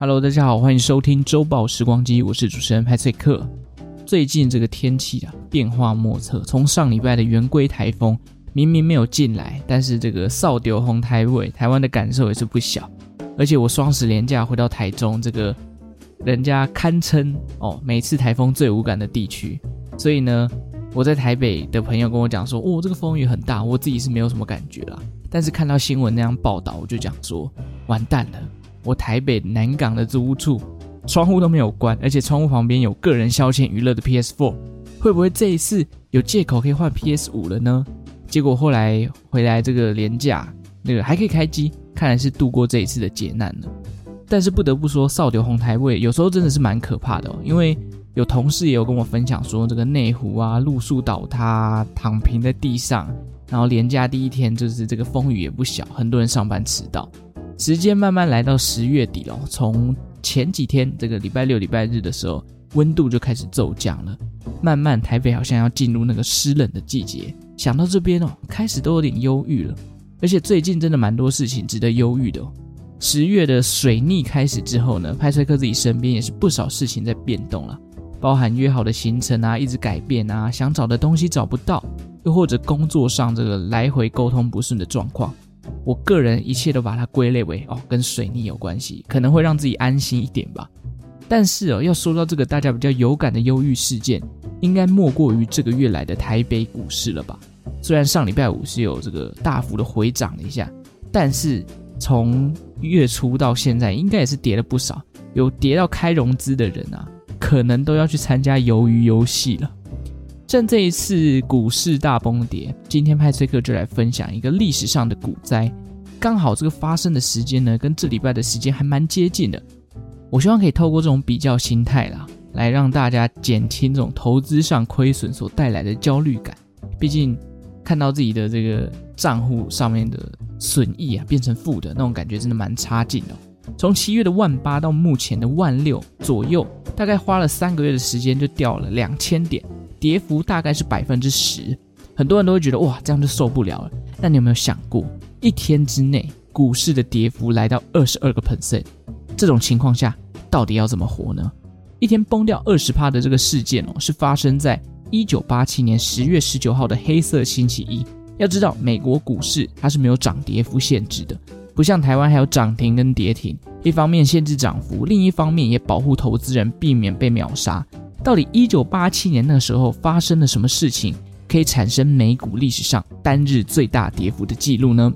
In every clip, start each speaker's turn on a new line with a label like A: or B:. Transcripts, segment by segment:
A: Hello，大家好，欢迎收听周报时光机，我是主持人派翠克。最近这个天气啊，变化莫测。从上礼拜的圆规台风明明没有进来，但是这个扫到风台尾，台湾的感受也是不小。而且我双十连假回到台中，这个人家堪称哦，每次台风最无感的地区。所以呢，我在台北的朋友跟我讲说，哦，这个风雨很大，我自己是没有什么感觉啦。但是看到新闻那样报道，我就讲说，完蛋了。我台北南港的租屋处，窗户都没有关，而且窗户旁边有个人消遣娱乐的 PS4，会不会这一次有借口可以换 PS5 了呢？结果后来回来这个连假，那个还可以开机，看来是度过这一次的劫难了。但是不得不说，扫到风台位有时候真的是蛮可怕的哦，因为有同事也有跟我分享说，这个内湖啊，路树倒塌，躺平在地上，然后连假第一天就是这个风雨也不小，很多人上班迟到。时间慢慢来到十月底了，从前几天这个礼拜六、礼拜日的时候，温度就开始骤降了。慢慢台北好像要进入那个湿冷的季节。想到这边哦，开始都有点忧郁了。而且最近真的蛮多事情值得忧郁的哦。十月的水逆开始之后呢，派翠克自己身边也是不少事情在变动了，包含约好的行程啊，一直改变啊，想找的东西找不到，又或者工作上这个来回沟通不顺的状况。我个人一切都把它归类为哦，跟水逆有关系，可能会让自己安心一点吧。但是哦，要说到这个大家比较有感的忧郁事件，应该莫过于这个月来的台北股市了吧？虽然上礼拜五是有这个大幅的回涨了一下，但是从月初到现在，应该也是跌了不少。有跌到开融资的人啊，可能都要去参加鱿鱼游戏了。趁这一次股市大崩跌，今天派崔克就来分享一个历史上的股灾，刚好这个发生的时间呢，跟这礼拜的时间还蛮接近的。我希望可以透过这种比较心态啦，来让大家减轻这种投资上亏损所带来的焦虑感。毕竟看到自己的这个账户上面的损益啊变成负的那种感觉，真的蛮差劲的。从七月的万八到目前的万六左右，大概花了三个月的时间就掉了两千点。跌幅大概是百分之十，很多人都会觉得哇，这样就受不了了。但你有没有想过，一天之内股市的跌幅来到二十二个 percent，这种情况下到底要怎么活呢？一天崩掉二十趴的这个事件哦，是发生在一九八七年十月十九号的黑色星期一。要知道，美国股市它是没有涨跌幅限制的，不像台湾还有涨停跟跌停，一方面限制涨幅，另一方面也保护投资人避免被秒杀。到底一九八七年那个时候发生了什么事情，可以产生美股历史上单日最大跌幅的记录呢？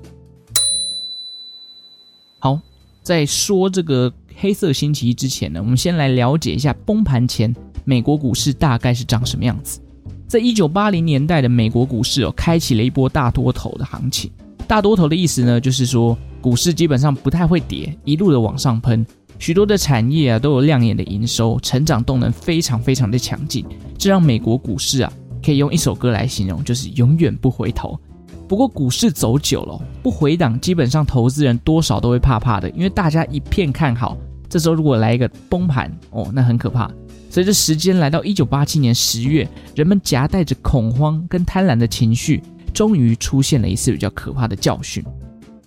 A: 好，在说这个黑色星期一之前呢，我们先来了解一下崩盘前美国股市大概是长什么样子。在一九八零年代的美国股市哦，开启了一波大多头的行情。大多头的意思呢，就是说股市基本上不太会跌，一路的往上喷。许多的产业啊都有亮眼的营收，成长动能非常非常的强劲，这让美国股市啊可以用一首歌来形容，就是永远不回头。不过股市走久了不回档，基本上投资人多少都会怕怕的，因为大家一片看好，这时候如果来一个崩盘哦，那很可怕。随着时间来到一九八七年十月，人们夹带着恐慌跟贪婪的情绪，终于出现了一次比较可怕的教训。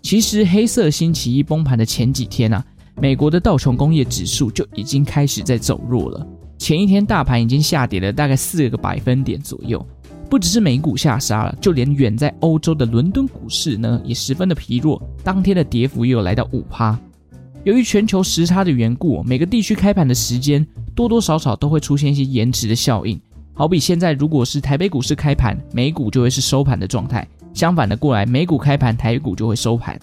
A: 其实黑色星期一崩盘的前几天啊。美国的道琼工业指数就已经开始在走弱了，前一天大盘已经下跌了大概四个百分点左右。不只是美股下杀了，就连远在欧洲的伦敦股市呢也十分的疲弱，当天的跌幅也有来到五趴。由于全球时差的缘故，每个地区开盘的时间多多少少都会出现一些延迟的效应。好比现在如果是台北股市开盘，美股就会是收盘的状态；相反的过来，美股开盘，台股就会收盘。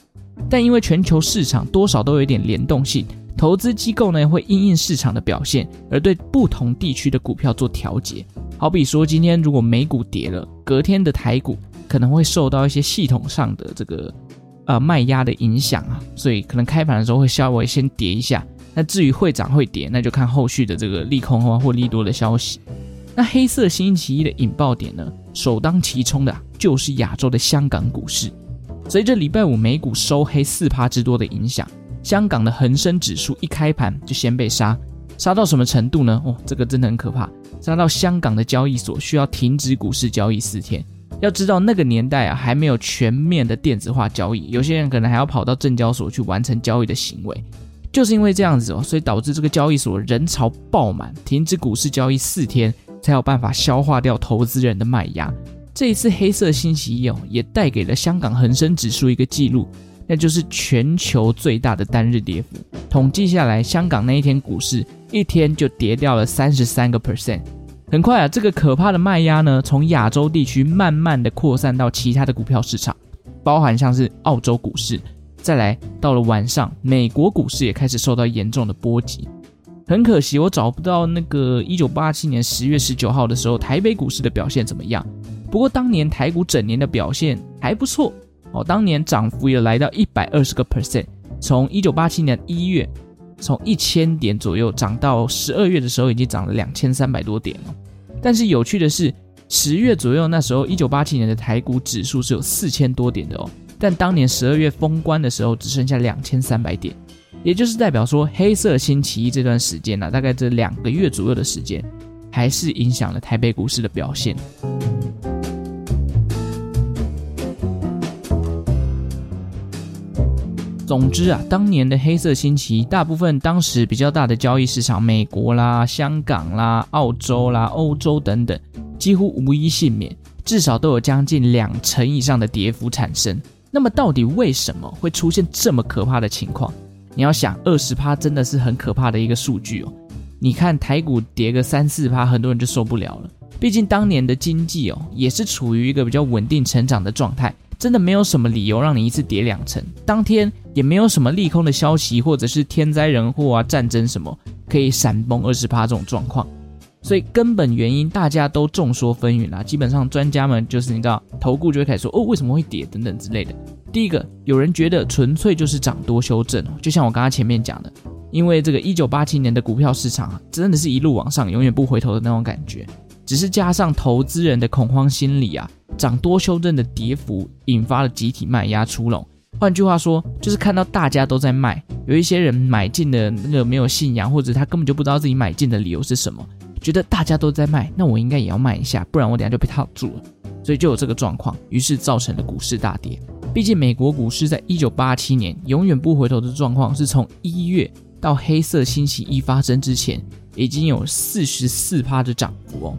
A: 但因为全球市场多少都有一点联动性，投资机构呢会因应市场的表现而对不同地区的股票做调节。好比说，今天如果美股跌了，隔天的台股可能会受到一些系统上的这个呃卖压的影响啊，所以可能开盘的时候会稍微先跌一下。那至于会涨会跌，那就看后续的这个利空啊或利多的消息。那黑色星期一的引爆点呢，首当其冲的，就是亚洲的香港股市。随着礼拜五美股收黑四趴之多的影响，香港的恒生指数一开盘就先被杀，杀到什么程度呢？哦，这个真的很可怕，杀到香港的交易所需要停止股市交易四天。要知道那个年代啊，还没有全面的电子化交易，有些人可能还要跑到证交所去完成交易的行为。就是因为这样子哦，所以导致这个交易所人潮爆满，停止股市交易四天，才有办法消化掉投资人的卖压。这一次黑色星期一哦，也带给了香港恒生指数一个记录，那就是全球最大的单日跌幅。统计下来，香港那一天股市一天就跌掉了三十三个 percent。很快啊，这个可怕的卖压呢，从亚洲地区慢慢的扩散到其他的股票市场，包含像是澳洲股市。再来到了晚上，美国股市也开始受到严重的波及。很可惜，我找不到那个一九八七年十月十九号的时候，台北股市的表现怎么样。不过当年台股整年的表现还不错哦，当年涨幅也来到一百二十个 percent。从一九八七年一月，从一千点左右涨到十二月的时候，已经涨了两千三百多点了。但是有趣的是，十月左右那时候，一九八七年的台股指数是有四千多点的哦。但当年十二月封关的时候，只剩下两千三百点，也就是代表说，黑色星期一这段时间呢、大概这两个月左右的时间，还是影响了台北股市的表现。总之啊，当年的黑色星期一，大部分当时比较大的交易市场，美国啦、香港啦、澳洲啦、欧洲等等，几乎无一幸免，至少都有将近两成以上的跌幅产生。那么到底为什么会出现这么可怕的情况？你要想，二十趴真的是很可怕的一个数据哦。你看台股跌个三四趴，很多人就受不了了。毕竟当年的经济哦，也是处于一个比较稳定成长的状态，真的没有什么理由让你一次跌两成。当天也没有什么利空的消息，或者是天灾人祸啊、战争什么可以闪崩二十趴这种状况。所以根本原因大家都众说纷纭啦，基本上专家们就是你知道，投顾就会开始说哦，为什么会跌等等之类的。第一个，有人觉得纯粹就是涨多修正，就像我刚刚前面讲的，因为这个一九八七年的股票市场啊，真的是一路往上，永远不回头的那种感觉，只是加上投资人的恐慌心理啊，涨多修正的跌幅引发了集体卖压出笼。换句话说，就是看到大家都在卖，有一些人买进的那个没有信仰，或者他根本就不知道自己买进的理由是什么。觉得大家都在卖，那我应该也要卖一下，不然我等下就被套住了。所以就有这个状况，于是造成了股市大跌。毕竟美国股市在一九八七年永远不回头的状况，是从一月到黑色星期一发生之前，已经有四十四趴的涨幅哦。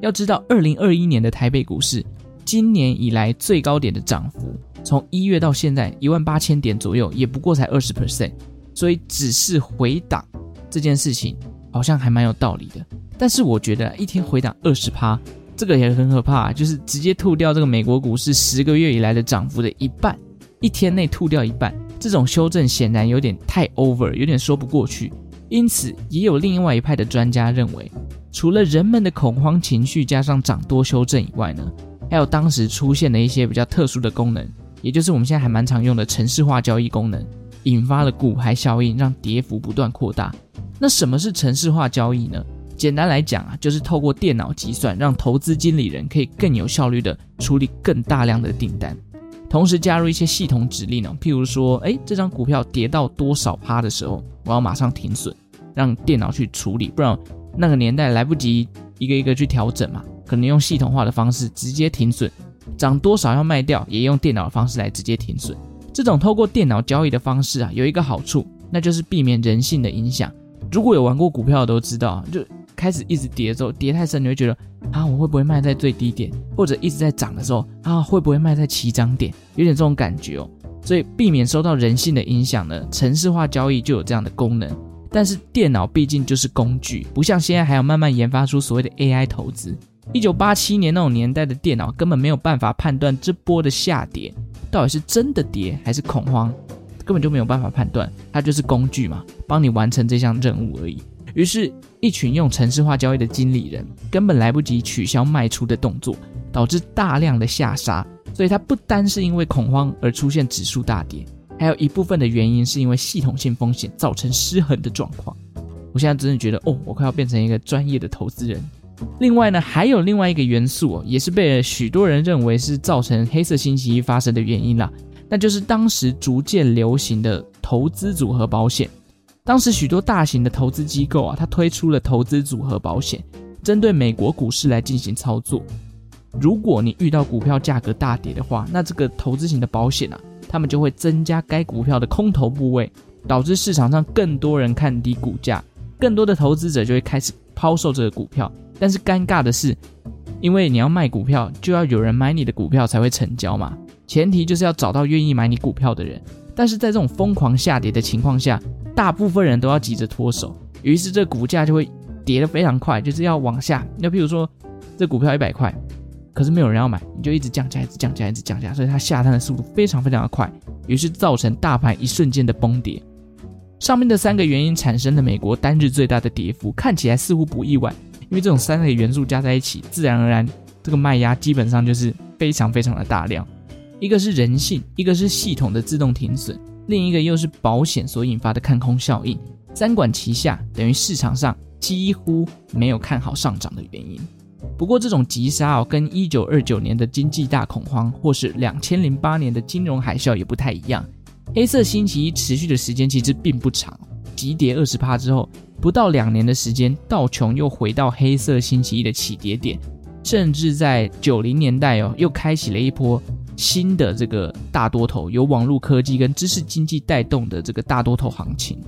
A: 要知道，二零二一年的台北股市今年以来最高点的涨幅，从一月到现在一万八千点左右，也不过才二十 percent。所以只是回档这件事情，好像还蛮有道理的。但是我觉得一天回档二十趴，这个也很可怕，就是直接吐掉这个美国股市十个月以来的涨幅的一半，一天内吐掉一半，这种修正显然有点太 over，有点说不过去。因此，也有另外一派的专家认为，除了人们的恐慌情绪加上涨多修正以外呢，还有当时出现的一些比较特殊的功能，也就是我们现在还蛮常用的城市化交易功能，引发了骨牌效应，让跌幅不断扩大。那什么是城市化交易呢？简单来讲啊，就是透过电脑计算，让投资经理人可以更有效率地处理更大量的订单，同时加入一些系统指令呢，譬如说，哎，这张股票跌到多少趴的时候，我要马上停损，让电脑去处理，不然那个年代来不及一个一个去调整嘛，可能用系统化的方式直接停损，涨多少要卖掉，也用电脑的方式来直接停损。这种透过电脑交易的方式啊，有一个好处，那就是避免人性的影响。如果有玩过股票的都知道，就开始一直跌的时候，跌太深，你会觉得啊，我会不会卖在最低点？或者一直在涨的时候啊，会不会卖在起涨点？有点这种感觉哦。所以避免受到人性的影响呢，程式化交易就有这样的功能。但是电脑毕竟就是工具，不像现在还要慢慢研发出所谓的 AI 投资。一九八七年那种年代的电脑根本没有办法判断这波的下跌到底是真的跌还是恐慌，根本就没有办法判断，它就是工具嘛，帮你完成这项任务而已。于是，一群用城市化交易的经理人根本来不及取消卖出的动作，导致大量的下杀。所以，它不单是因为恐慌而出现指数大跌，还有一部分的原因是因为系统性风险造成失衡的状况。我现在真的觉得，哦，我快要变成一个专业的投资人。另外呢，还有另外一个元素哦，也是被许多人认为是造成黑色星期一发生的原因啦，那就是当时逐渐流行的投资组合保险。当时许多大型的投资机构啊，它推出了投资组合保险，针对美国股市来进行操作。如果你遇到股票价格大跌的话，那这个投资型的保险啊，他们就会增加该股票的空头部位，导致市场上更多人看低股价，更多的投资者就会开始抛售这个股票。但是尴尬的是，因为你要卖股票，就要有人买你的股票才会成交嘛。前提就是要找到愿意买你股票的人。但是在这种疯狂下跌的情况下，大部分人都要急着脱手，于是这股价就会跌得非常快，就是要往下。那比如说这股票一百块，可是没有人要买，你就一直降价，一直降价，一直降价，所以它下探的速度非常非常的快，于是造成大盘一瞬间的崩跌。上面的三个原因产生的美国单日最大的跌幅，看起来似乎不意外，因为这种三类元素加在一起，自然而然这个卖压基本上就是非常非常的大量。一个是人性，一个是系统的自动停损，另一个又是保险所引发的看空效应，三管齐下，等于市场上几乎没有看好上涨的原因。不过这种急杀哦，跟一九二九年的经济大恐慌，或是两千零八年的金融海啸也不太一样。黑色星期一持续的时间其实并不长，急跌二十趴之后，不到两年的时间，道琼又回到黑色星期一的起跌点，甚至在九零年代哦，又开启了一波。新的这个大多头，由网络科技跟知识经济带动的这个大多头行情。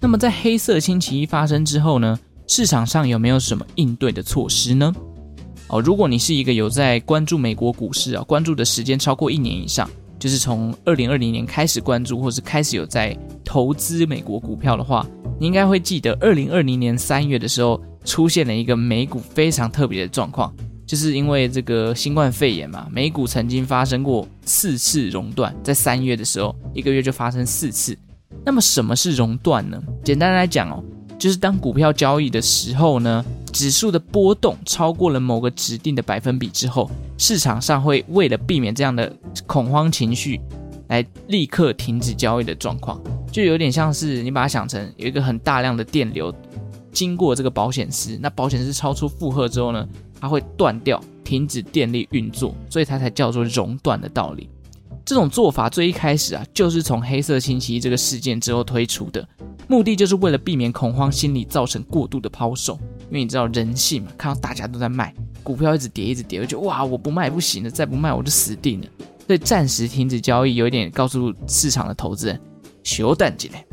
A: 那么在黑色星期一发生之后呢，市场上有没有什么应对的措施呢？哦，如果你是一个有在关注美国股市啊，关注的时间超过一年以上，就是从二零二零年开始关注，或是开始有在投资美国股票的话，你应该会记得二零二零年三月的时候。出现了一个美股非常特别的状况，就是因为这个新冠肺炎嘛，美股曾经发生过四次熔断，在三月的时候，一个月就发生四次。那么什么是熔断呢？简单来讲哦，就是当股票交易的时候呢，指数的波动超过了某个指定的百分比之后，市场上会为了避免这样的恐慌情绪，来立刻停止交易的状况，就有点像是你把它想成有一个很大量的电流。经过这个保险丝，那保险丝超出负荷之后呢，它会断掉，停止电力运作，所以它才叫做熔断的道理。这种做法最一开始啊，就是从黑色星期一这个事件之后推出的，目的就是为了避免恐慌心理造成过度的抛售。因为你知道人性嘛，看到大家都在卖股票，一直跌，一直跌，我就哇，我不卖不行了，再不卖我就死定了。所以暂时停止交易，有一点告诉市场的投资人，休淡季嘞，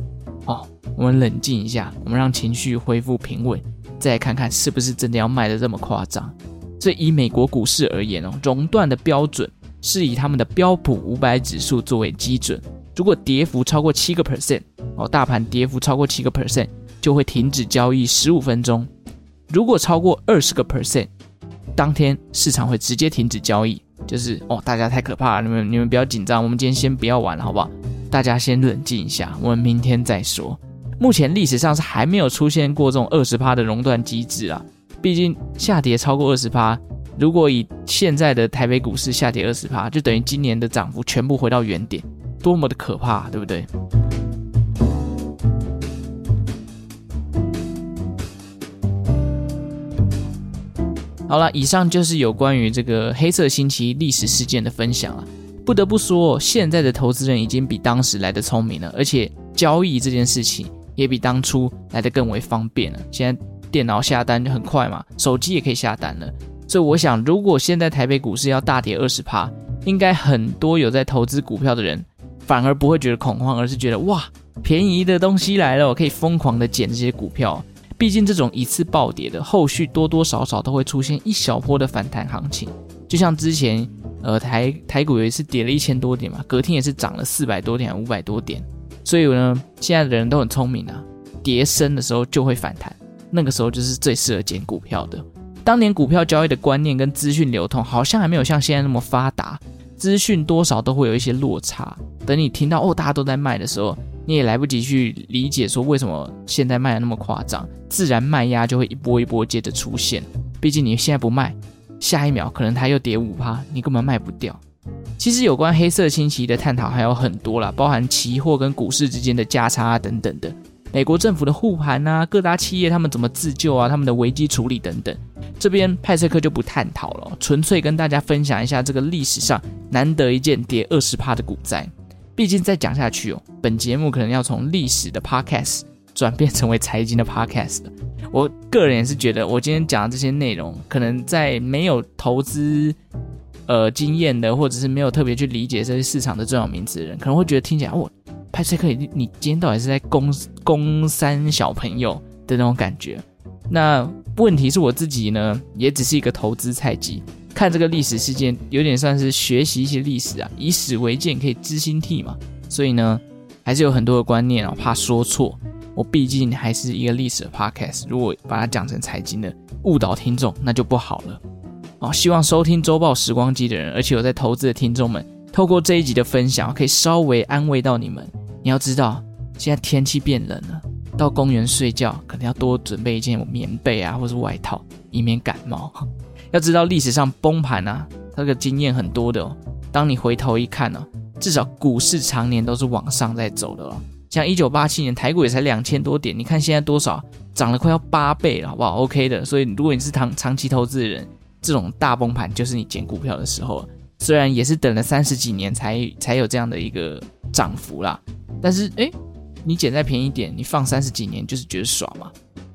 A: 哦。我们冷静一下，我们让情绪恢复平稳，再看看是不是真的要卖得这么夸张。所以以美国股市而言哦，熔断的标准是以他们的标普五百指数作为基准，如果跌幅超过七个 percent 哦，大盘跌幅超过七个 percent 就会停止交易十五分钟。如果超过二十个 percent，当天市场会直接停止交易。就是哦，大家太可怕了，你们你们不要紧张，我们今天先不要玩了，好不好？大家先冷静一下，我们明天再说。目前历史上是还没有出现过这种二十趴的熔断机制啊，毕竟下跌超过二十趴，如果以现在的台北股市下跌二十趴，就等于今年的涨幅全部回到原点，多么的可怕，对不对？好了，以上就是有关于这个黑色星期历史事件的分享了。不得不说，现在的投资人已经比当时来得聪明了，而且交易这件事情。也比当初来得更为方便了。现在电脑下单就很快嘛，手机也可以下单了。所以我想，如果现在台北股市要大跌二十趴，应该很多有在投资股票的人反而不会觉得恐慌，而是觉得哇，便宜的东西来了，我可以疯狂的捡这些股票。毕竟这种一次暴跌的，后续多多少少都会出现一小波的反弹行情。就像之前，呃，台台股有一次跌了一千多点嘛，隔天也是涨了四百多点，五百多点。所以呢，现在的人都很聪明啊，跌深的时候就会反弹，那个时候就是最适合捡股票的。当年股票交易的观念跟资讯流通好像还没有像现在那么发达，资讯多少都会有一些落差。等你听到哦，大家都在卖的时候，你也来不及去理解说为什么现在卖的那么夸张，自然卖压就会一波一波接着出现。毕竟你现在不卖，下一秒可能它又跌五趴，你根本卖不掉。其实有关黑色星期一的探讨还有很多啦，包含期货跟股市之间的价差啊等等的，美国政府的护盘啊，各大企业他们怎么自救啊，他们的危机处理等等，这边派翠克就不探讨了，纯粹跟大家分享一下这个历史上难得一见跌二十趴的股灾。毕竟再讲下去哦，本节目可能要从历史的 podcast 转变成为财经的 podcast。我个人也是觉得，我今天讲的这些内容，可能在没有投资。呃经验的，或者是没有特别去理解这些市场的重要名词的人，可能会觉得听起来，我派翠克，你你今天到底是在攻攻三小朋友的那种感觉？那问题是我自己呢，也只是一个投资菜鸡，看这个历史事件，有点算是学习一些历史啊，以史为鉴，可以知兴替嘛。所以呢，还是有很多的观念啊，怕说错。我毕竟还是一个历史的 podcast，如果把它讲成财经的，误导听众，那就不好了。哦，希望收听周报时光机的人，而且有在投资的听众们，透过这一集的分享，可以稍微安慰到你们。你要知道，现在天气变冷了，到公园睡觉可能要多准备一件棉被啊，或是外套，以免感冒。要知道历史上崩盘啊，这个经验很多的哦。当你回头一看呢、哦，至少股市常年都是往上在走的哦。像一九八七年台股也才两千多点，你看现在多少，涨了快要八倍了，好不好？OK 的。所以如果你是长长期投资的人，这种大崩盘就是你捡股票的时候。虽然也是等了三十几年才才有这样的一个涨幅啦，但是诶，你捡再便宜点，你放三十几年就是觉得爽嘛。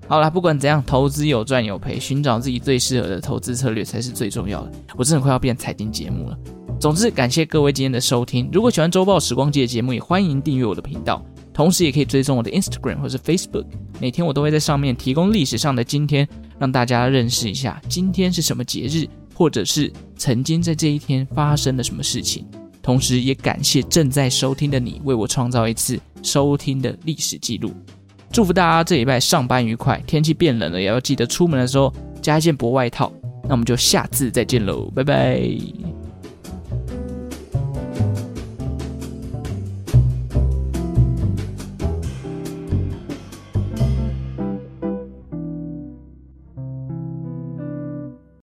A: 好啦，不管怎样，投资有赚有赔，寻找自己最适合的投资策略才是最重要的。我真的快要变财经节目了。总之，感谢各位今天的收听。如果喜欢周报时光机的节目，也欢迎订阅我的频道。同时，也可以追踪我的 Instagram 或是 Facebook，每天我都会在上面提供历史上的今天，让大家认识一下今天是什么节日，或者是曾经在这一天发生了什么事情。同时，也感谢正在收听的你，为我创造一次收听的历史记录。祝福大家这礼拜上班愉快，天气变冷了，也要记得出门的时候加一件薄外套。那我们就下次再见喽，拜拜。